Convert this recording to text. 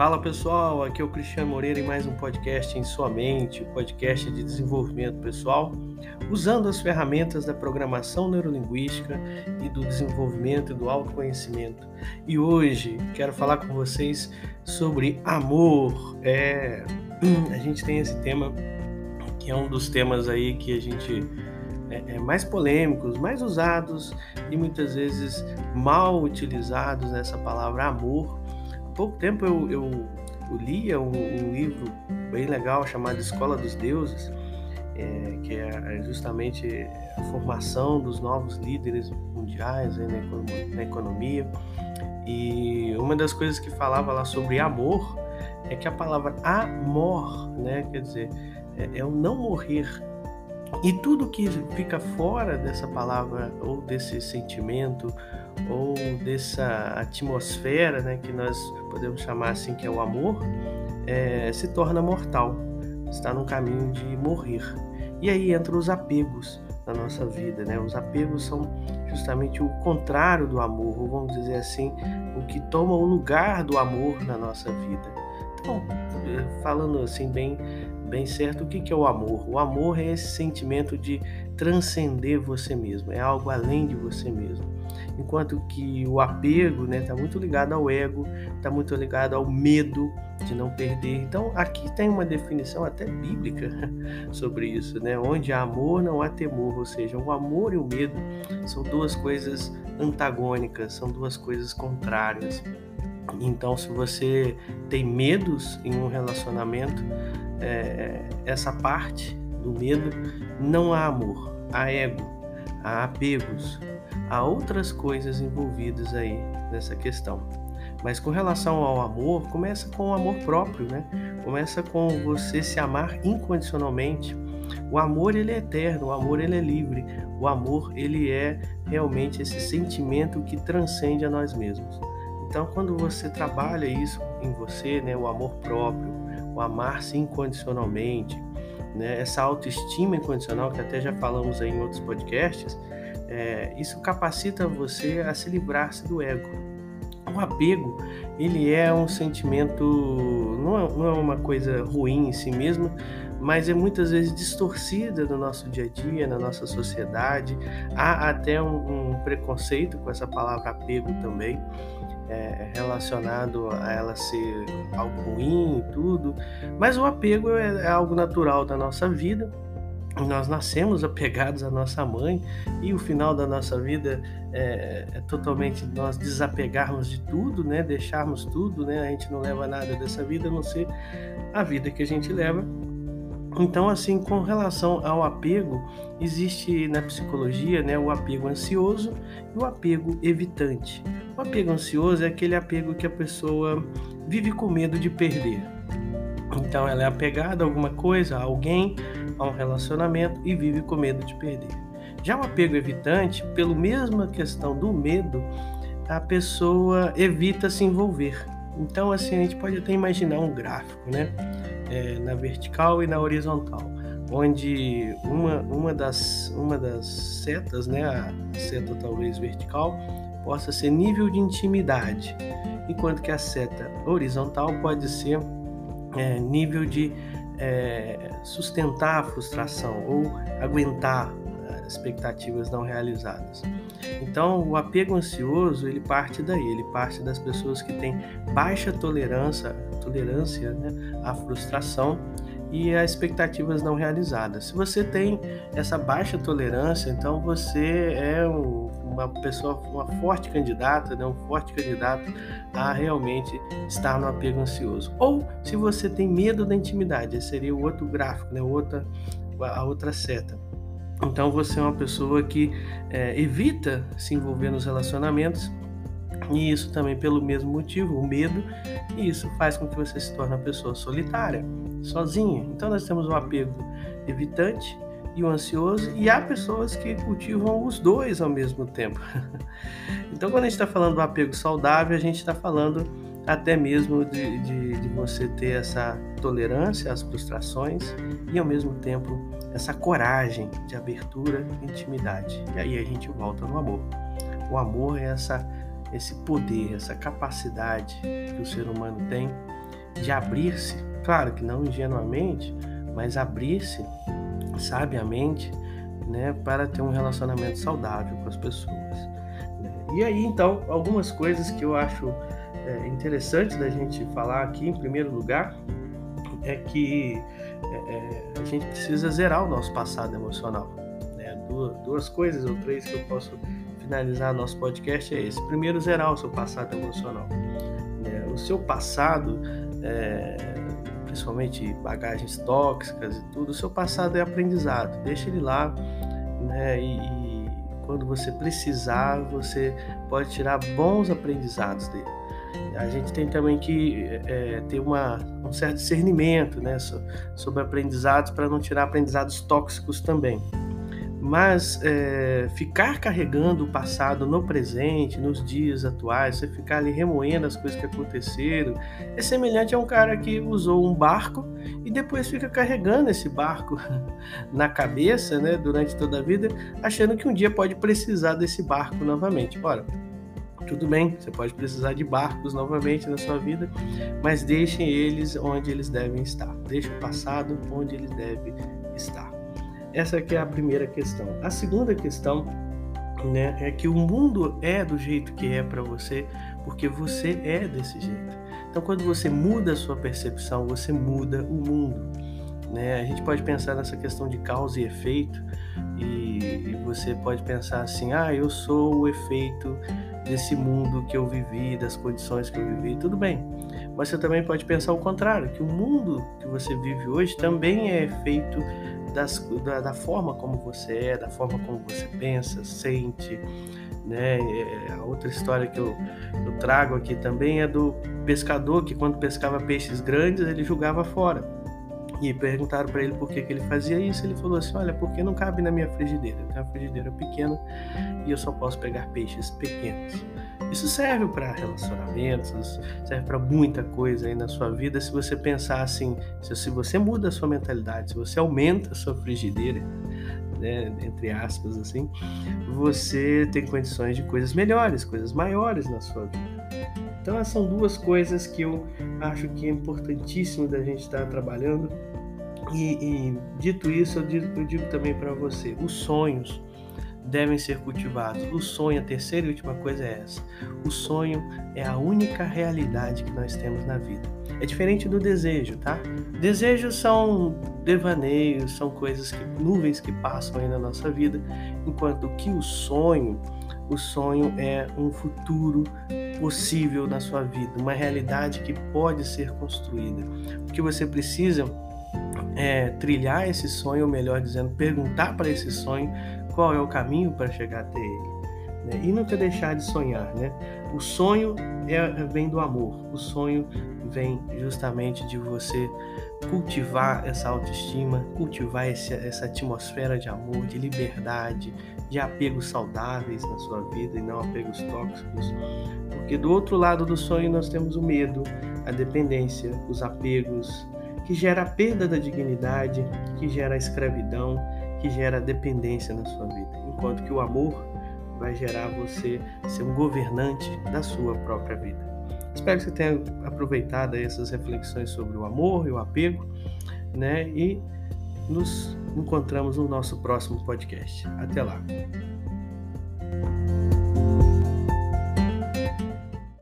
Fala pessoal, aqui é o Cristiano Moreira em mais um podcast em sua mente, podcast de desenvolvimento pessoal, usando as ferramentas da programação neurolinguística e do desenvolvimento e do autoconhecimento. E hoje quero falar com vocês sobre amor. É, a gente tem esse tema que é um dos temas aí que a gente é, é mais polêmicos, mais usados e muitas vezes mal utilizados nessa palavra amor pouco tempo eu, eu, eu lia um, um, livro bem legal chamado Escola dos Deuses, é, que é justamente a formação dos novos líderes mundiais né, na, na economia. E uma das coisas que falava lá sobre amor é que a palavra amor, né, quer dizer, é, é o não morrer, e tudo que fica fora dessa palavra ou desse sentimento ou dessa atmosfera, né, que nós podemos chamar assim que é o amor, é, se torna mortal, está no caminho de morrer. E aí entram os apegos na nossa vida, né? Os apegos são justamente o contrário do amor, ou vamos dizer assim, o que toma o lugar do amor na nossa vida. Então, eh, falando assim bem bem certo o que é o amor. O amor é esse sentimento de transcender você mesmo, é algo além de você mesmo. Enquanto que o apego está né, tá muito ligado ao ego, está muito ligado ao medo de não perder. Então aqui tem uma definição até bíblica sobre isso, né? Onde há amor não há temor, ou seja, o amor e o medo são duas coisas antagônicas, são duas coisas contrárias. Então, se você tem medos em um relacionamento, é, essa parte do medo, não há amor, há ego, há apegos, há outras coisas envolvidas aí nessa questão. Mas com relação ao amor, começa com o amor próprio, né? Começa com você se amar incondicionalmente. O amor ele é eterno, o amor ele é livre, o amor ele é realmente esse sentimento que transcende a nós mesmos. Então, quando você trabalha isso em você, né, o amor próprio, amar-se incondicionalmente, né, essa autoestima incondicional, que até já falamos em outros podcasts, é, isso capacita você a se livrar-se do ego. O apego, ele é um sentimento, não é, não é uma coisa ruim em si mesmo, mas é muitas vezes distorcida no nosso dia a dia, na nossa sociedade. Há até um, um preconceito com essa palavra apego também é, relacionado a ela ser algo ruim e tudo, mas o apego é, é algo natural da nossa vida. Nós nascemos apegados à nossa mãe e o final da nossa vida é, é, totalmente nós desapegarmos de tudo, né? Deixarmos tudo, né? A gente não leva nada dessa vida a não ser a vida que a gente leva então, assim, com relação ao apego, existe na psicologia né, o apego ansioso e o apego evitante. O apego ansioso é aquele apego que a pessoa vive com medo de perder. Então, ela é apegada a alguma coisa, a alguém, a um relacionamento e vive com medo de perder. Já o apego evitante, pela mesma questão do medo, a pessoa evita se envolver. Então, assim, a gente pode até imaginar um gráfico, né? é, na vertical e na horizontal, onde uma, uma, das, uma das setas, né, a seta talvez vertical, possa ser nível de intimidade, enquanto que a seta horizontal pode ser é, nível de é, sustentar a frustração ou aguentar expectativas não realizadas. Então, o apego ansioso ele parte daí, ele parte das pessoas que têm baixa tolerância, tolerância né, à frustração e a expectativas não realizadas. Se você tem essa baixa tolerância, então você é um, uma pessoa, uma forte candidata, né, um forte candidato a realmente estar no apego ansioso. Ou se você tem medo da intimidade, esse seria o outro gráfico, né, outra, a outra seta. Então você é uma pessoa que é, evita se envolver nos relacionamentos e isso também pelo mesmo motivo, o medo, e isso faz com que você se torne uma pessoa solitária, sozinha. Então nós temos o apego evitante e o ansioso, e há pessoas que cultivam os dois ao mesmo tempo. então quando a gente está falando do apego saudável, a gente está falando até mesmo de, de, de, você ter essa tolerância às frustrações e ao mesmo tempo essa coragem de abertura e intimidade. E aí a gente volta no amor. O amor é essa, esse poder, essa capacidade que o ser humano tem de abrir-se, claro que não ingenuamente, mas abrir-se sabiamente, né, para ter um relacionamento saudável com as pessoas. Né? E aí, então, algumas coisas que eu acho é, interessantes da gente falar aqui, em primeiro lugar, é que é, é, a gente precisa zerar o nosso passado emocional. Né? Duas, duas coisas ou três que eu posso finalizar nosso podcast é esse. Primeiro, zerar o seu passado emocional. Né? O seu passado, é, principalmente bagagens tóxicas e tudo, o seu passado é aprendizado. Deixa ele lá né? e, e quando você precisar, você pode tirar bons aprendizados dele. A gente tem também que é, ter uma, um certo discernimento né, sobre aprendizados para não tirar aprendizados tóxicos também. Mas é, ficar carregando o passado no presente, nos dias atuais, você ficar ali remoendo as coisas que aconteceram, é semelhante a um cara que usou um barco e depois fica carregando esse barco na cabeça né, durante toda a vida, achando que um dia pode precisar desse barco novamente. Ora, tudo bem, você pode precisar de barcos novamente na sua vida, mas deixem eles onde eles devem estar. Deixe o passado onde ele deve estar. Essa aqui é a primeira questão. A segunda questão né, é que o mundo é do jeito que é para você, porque você é desse jeito. Então, quando você muda a sua percepção, você muda o mundo. Né? A gente pode pensar nessa questão de causa e efeito, e você pode pensar assim: ah, eu sou o efeito desse mundo que eu vivi, das condições que eu vivi, tudo bem. Mas você também pode pensar o contrário, que o mundo que você vive hoje também é efeito das, da, da, forma como você é, da forma como você pensa, sente. Né? É, a outra história que eu, eu trago aqui também é do pescador que, quando pescava peixes grandes, ele jogava fora. E perguntaram para ele por que, que ele fazia isso. Ele falou assim: Olha, porque não cabe na minha frigideira. Eu tenho uma frigideira pequena e eu só posso pegar peixes pequenos. Isso serve para relacionamentos, serve para muita coisa aí na sua vida. Se você pensar assim, se você muda a sua mentalidade, se você aumenta a sua frigideira, né, entre aspas assim, você tem condições de coisas melhores, coisas maiores na sua vida. Então essas são duas coisas que eu acho que é importantíssimo da gente estar trabalhando. E, e dito isso, eu digo, eu digo também para você, os sonhos devem ser cultivados. O sonho, a terceira e última coisa é essa. O sonho é a única realidade que nós temos na vida. É diferente do desejo, tá? Desejos são devaneios, são coisas que nuvens que passam aí na nossa vida, enquanto que o sonho, o sonho é um futuro possível na sua vida, uma realidade que pode ser construída. O que você precisa é trilhar esse sonho, ou melhor dizendo, perguntar para esse sonho qual é o caminho para chegar até ele. Né? E nunca deixar de sonhar. Né? O sonho é, vem do amor, o sonho vem justamente de você cultivar essa autoestima, cultivar esse, essa atmosfera de amor, de liberdade, de apegos saudáveis na sua vida e não apegos tóxicos. Porque do outro lado do sonho nós temos o medo, a dependência, os apegos, que gera a perda da dignidade, que gera a escravidão, que gera dependência na sua vida, enquanto que o amor vai gerar você ser um governante da sua própria vida. Espero que você tenha aproveitado essas reflexões sobre o amor e o apego, né? E nos encontramos no nosso próximo podcast. Até lá.